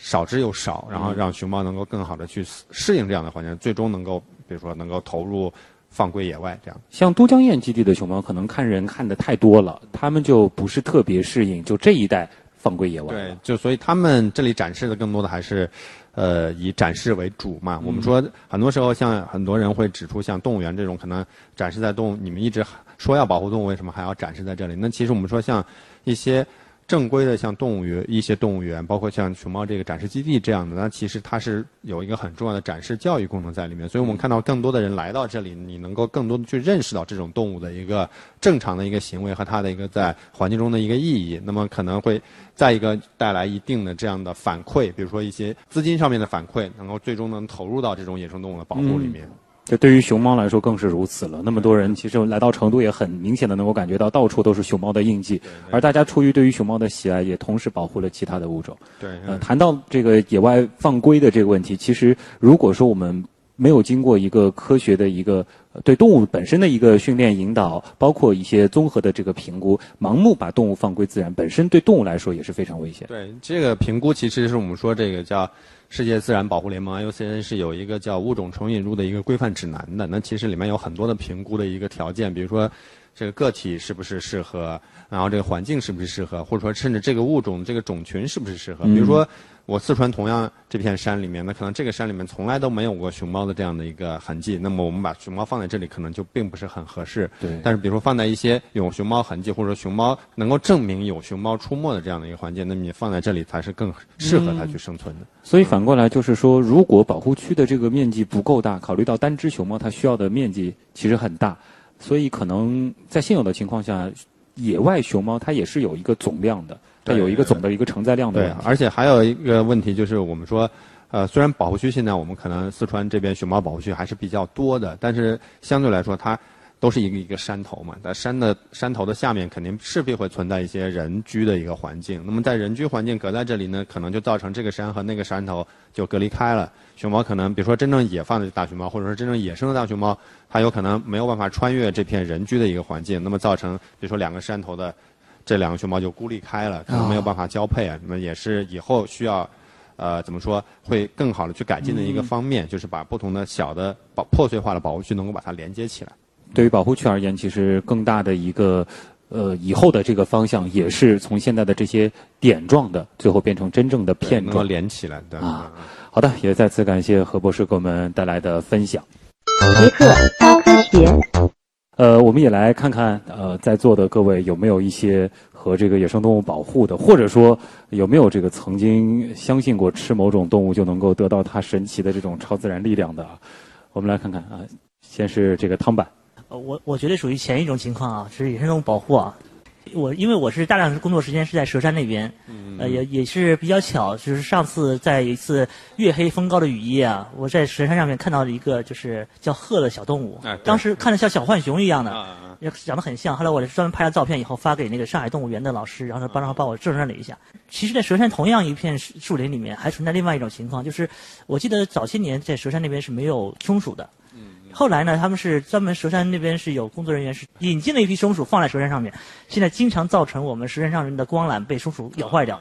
少之又少，然后让熊猫能够更好的去适适应这样的环境，最终能够，比如说能够投入放归野外这样。像都江堰基地的熊猫，可能看人看的太多了，他们就不是特别适应，就这一代放归野外。对，就所以他们这里展示的更多的还是，呃，以展示为主嘛。我们说很多时候，像很多人会指出，像动物园这种可能展示在动物，你们一直说要保护动物，为什么还要展示在这里？那其实我们说像一些。正规的像动物园一些动物园，包括像熊猫这个展示基地这样的，那其实它是有一个很重要的展示教育功能在里面。所以我们看到更多的人来到这里，你能够更多的去认识到这种动物的一个正常的一个行为和它的一个在环境中的一个意义。那么可能会再一个带来一定的这样的反馈，比如说一些资金上面的反馈，能够最终能投入到这种野生动物的保护里面。这对于熊猫来说更是如此了。那么多人其实来到成都，也很明显的能够感觉到到处都是熊猫的印记。而大家出于对于熊猫的喜爱，也同时保护了其他的物种。对，呃，谈到这个野外放归的这个问题，其实如果说我们没有经过一个科学的一个对动物本身的一个训练引导，包括一些综合的这个评估，盲目把动物放归自然，本身对动物来说也是非常危险。对，这个评估其实是我们说这个叫。世界自然保护联盟 IUCN 是有一个叫物种重引入的一个规范指南的，那其实里面有很多的评估的一个条件，比如说这个个体是不是适合，然后这个环境是不是适合，或者说甚至这个物种这个种群是不是适合，比如说。我四川同样这片山里面，那可能这个山里面从来都没有过熊猫的这样的一个痕迹。那么我们把熊猫放在这里，可能就并不是很合适。对。但是比如说放在一些有熊猫痕迹，或者说熊猫能够证明有熊猫出没的这样的一个环境，那么你放在这里才是更适合它去生存的。所以反过来就是说，如果保护区的这个面积不够大，考虑到单只熊猫它需要的面积其实很大，所以可能在现有的情况下，野外熊猫它也是有一个总量的。它有一个总的一个承载量的对，而且还有一个问题就是，我们说，呃，虽然保护区现在我们可能四川这边熊猫保护区还是比较多的，但是相对来说它都是一个一个山头嘛，在山的山头的下面肯定势必会存在一些人居的一个环境。那么在人居环境隔在这里呢，可能就造成这个山和那个山头就隔离开了。熊猫可能比如说真正野放的大熊猫，或者说真正野生的大熊猫，它有可能没有办法穿越这片人居的一个环境，那么造成比如说两个山头的。这两个熊猫就孤立开了，可能没有办法交配啊。那么也是以后需要，呃，怎么说会更好的去改进的一个方面，就是把不同的小的保破碎化的保护区能够把它连接起来。对于保护区而言，其实更大的一个呃以后的这个方向，也是从现在的这些点状的，最后变成真正的片状连起来的啊。好的，也再次感谢何博士给我们带来的分享。杰克高科学。呃，我们也来看看，呃，在座的各位有没有一些和这个野生动物保护的，或者说有没有这个曾经相信过吃某种动物就能够得到它神奇的这种超自然力量的？我们来看看啊，先是这个汤板。呃，我我觉得属于前一种情况啊，是野生动物保护啊。我因为我是大量的工作时间是在佘山那边，呃，也也是比较巧，就是上次在一次月黑风高的雨夜啊，我在佘山上面看到了一个就是叫鹤的小动物，当时看着像小浣熊一样的，也长得很像。后来我专门拍了照片以后发给那个上海动物园的老师，然后他帮他帮我证认了一下。其实，在佘山同样一片树林里面，还存在另外一种情况，就是我记得早些年在佘山那边是没有松鼠的。后来呢，他们是专门蛇山那边是有工作人员是引进了一批松鼠放在蛇山上面，现在经常造成我们蛇山上人的光缆被松鼠咬坏掉。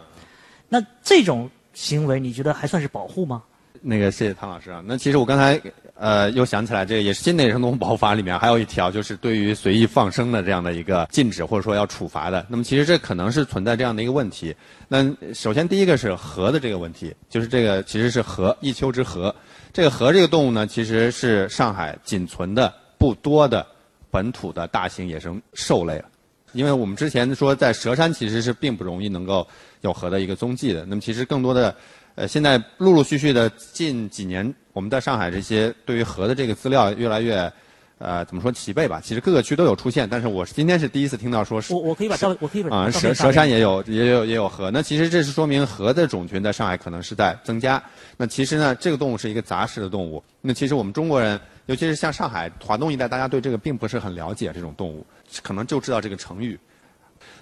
那这种行为，你觉得还算是保护吗？那个，谢谢汤老师啊。那其实我刚才呃又想起来，这个也是新的野生动物保护法里面还有一条，就是对于随意放生的这样的一个禁止或者说要处罚的。那么其实这可能是存在这样的一个问题。那首先第一个是河的这个问题，就是这个其实是河一丘之貉。这个河这个动物呢，其实是上海仅存的不多的本土的大型野生兽类了。因为我们之前说在佘山其实是并不容易能够有河的一个踪迹的。那么其实更多的，呃，现在陆陆续续的近几年，我们在上海这些对于河的这个资料越来越。呃，怎么说齐备吧？其实各个区都有出现，但是我是今天是第一次听到说是。我我可以把照，我可以把啊，蛇蛇山也有也有也有河。那其实这是说明河的种群在上海可能是在增加。那其实呢，这个动物是一个杂食的动物。那其实我们中国人，尤其是像上海、华东一带，大家对这个并不是很了解。这种动物可能就知道这个成语。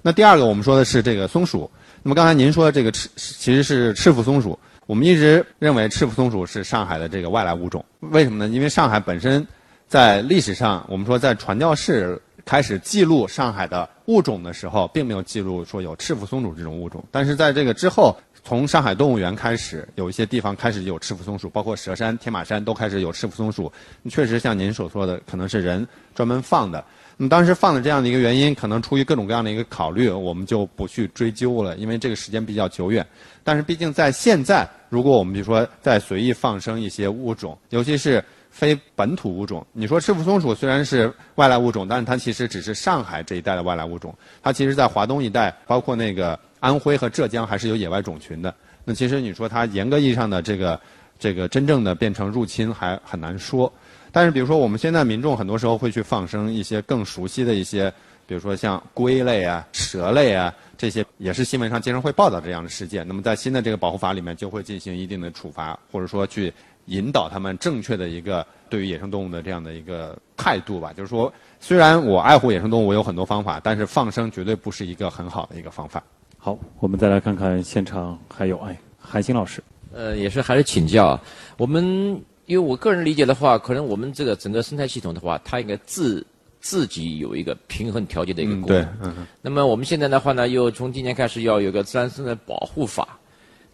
那第二个，我们说的是这个松鼠。那么刚才您说的这个赤其实是赤腹松鼠。我们一直认为赤腹松鼠是上海的这个外来物种。为什么呢？因为上海本身。在历史上，我们说在传教士开始记录上海的物种的时候，并没有记录说有赤腹松鼠这种物种。但是在这个之后，从上海动物园开始，有一些地方开始有赤腹松鼠，包括佘山、天马山都开始有赤腹松鼠。确实像您所说的，可能是人专门放的。那么当时放的这样的一个原因，可能出于各种各样的一个考虑，我们就不去追究了，因为这个时间比较久远。但是毕竟在现在，如果我们比如说在随意放生一些物种，尤其是非本土物种，你说赤腹松鼠虽然是外来物种，但是它其实只是上海这一带的外来物种，它其实在华东一带，包括那个安徽和浙江还是有野外种群的。那其实你说它严格意义上的这个这个真正的变成入侵还很难说。但是，比如说，我们现在民众很多时候会去放生一些更熟悉的一些，比如说像龟类啊、蛇类啊，这些也是新闻上经常会报道这样的事件。那么，在新的这个保护法里面，就会进行一定的处罚，或者说去引导他们正确的一个对于野生动物的这样的一个态度吧。就是说，虽然我爱护野生动物，我有很多方法，但是放生绝对不是一个很好的一个方法。好，我们再来看看现场还有哎，韩星老师。呃，也是还是请教我们。因为我个人理解的话，可能我们这个整个生态系统的话，它应该自自己有一个平衡调节的一个功能。对，嗯。那么我们现在的话呢，又从今年开始要有个自然生态保护法，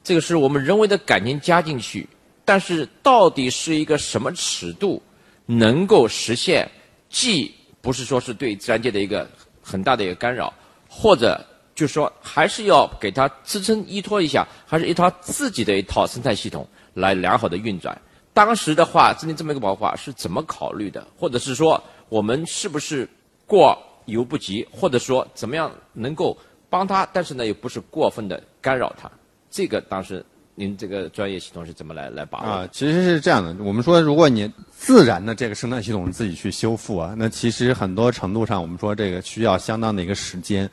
这个是我们人为的感情加进去，但是到底是一个什么尺度能够实现？既不是说是对自然界的一个很大的一个干扰，或者就是说还是要给它支撑依托一下，还是一套自己的一套生态系统来良好的运转。当时的话，制定这么一个保护法是怎么考虑的？或者是说，我们是不是过犹不及？或者说，怎么样能够帮他？但是呢，又不是过分的干扰他。这个当时您这个专业系统是怎么来来把握？啊，其实是这样的。我们说，如果你自然的这个生态系统自己去修复啊，那其实很多程度上，我们说这个需要相当的一个时间。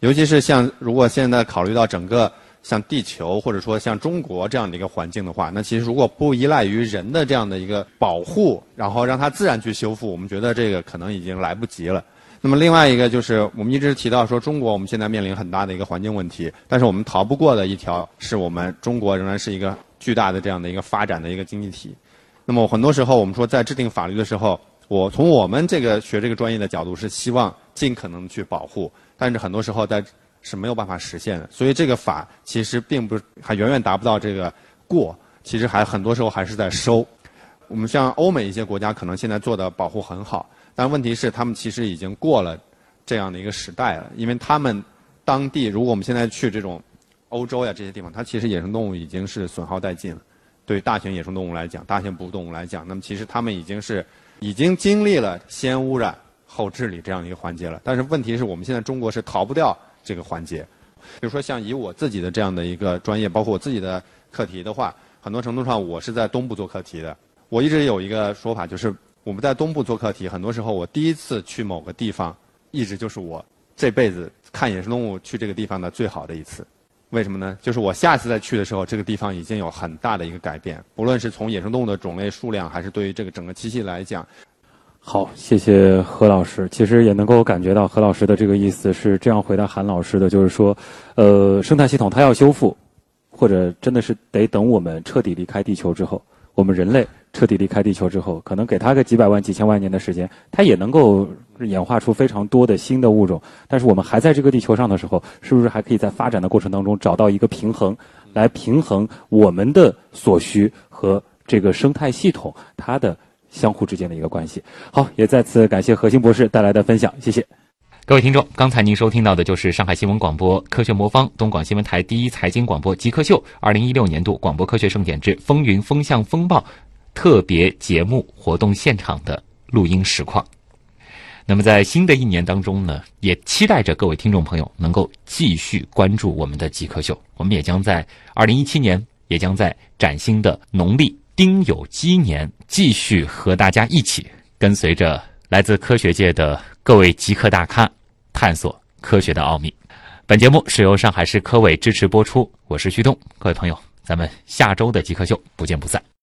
尤其是像如果现在考虑到整个。像地球或者说像中国这样的一个环境的话，那其实如果不依赖于人的这样的一个保护，然后让它自然去修复，我们觉得这个可能已经来不及了。那么另外一个就是我们一直提到说，中国我们现在面临很大的一个环境问题，但是我们逃不过的一条是我们中国仍然是一个巨大的这样的一个发展的一个经济体。那么很多时候我们说在制定法律的时候，我从我们这个学这个专业的角度是希望尽可能去保护，但是很多时候在是没有办法实现的，所以这个法其实并不还远远达不到这个过，其实还很多时候还是在收。我们像欧美一些国家，可能现在做的保护很好，但问题是他们其实已经过了这样的一个时代了，因为他们当地如果我们现在去这种欧洲呀这些地方，它其实野生动物已经是损耗殆尽了。对大型野生动物来讲，大型哺乳动物来讲，那么其实他们已经是已经经历了先污染后治理这样一个环节了。但是问题是我们现在中国是逃不掉。这个环节，比如说像以我自己的这样的一个专业，包括我自己的课题的话，很多程度上我是在东部做课题的。我一直有一个说法，就是我们在东部做课题，很多时候我第一次去某个地方，一直就是我这辈子看野生动物去这个地方的最好的一次。为什么呢？就是我下次再去的时候，这个地方已经有很大的一个改变，不论是从野生动物的种类数量，还是对于这个整个栖息来讲。好，谢谢何老师。其实也能够感觉到何老师的这个意思是这样回答韩老师的，就是说，呃，生态系统它要修复，或者真的是得等我们彻底离开地球之后，我们人类彻底离开地球之后，可能给它个几百万、几千万年的时间，它也能够演化出非常多的新的物种。但是我们还在这个地球上的时候，是不是还可以在发展的过程当中找到一个平衡，来平衡我们的所需和这个生态系统它的。相互之间的一个关系。好，也再次感谢何鑫博士带来的分享，谢谢。各位听众，刚才您收听到的就是上海新闻广播科学魔方东广新闻台第一财经广播极客秀二零一六年度广播科学盛典之风云风向风暴特别节目活动现场的录音实况。那么在新的一年当中呢，也期待着各位听众朋友能够继续关注我们的极客秀。我们也将在二零一七年，也将在崭新的农历。丁酉鸡年，继续和大家一起跟随着来自科学界的各位极客大咖，探索科学的奥秘。本节目是由上海市科委支持播出，我是旭东，各位朋友，咱们下周的极客秀不见不散。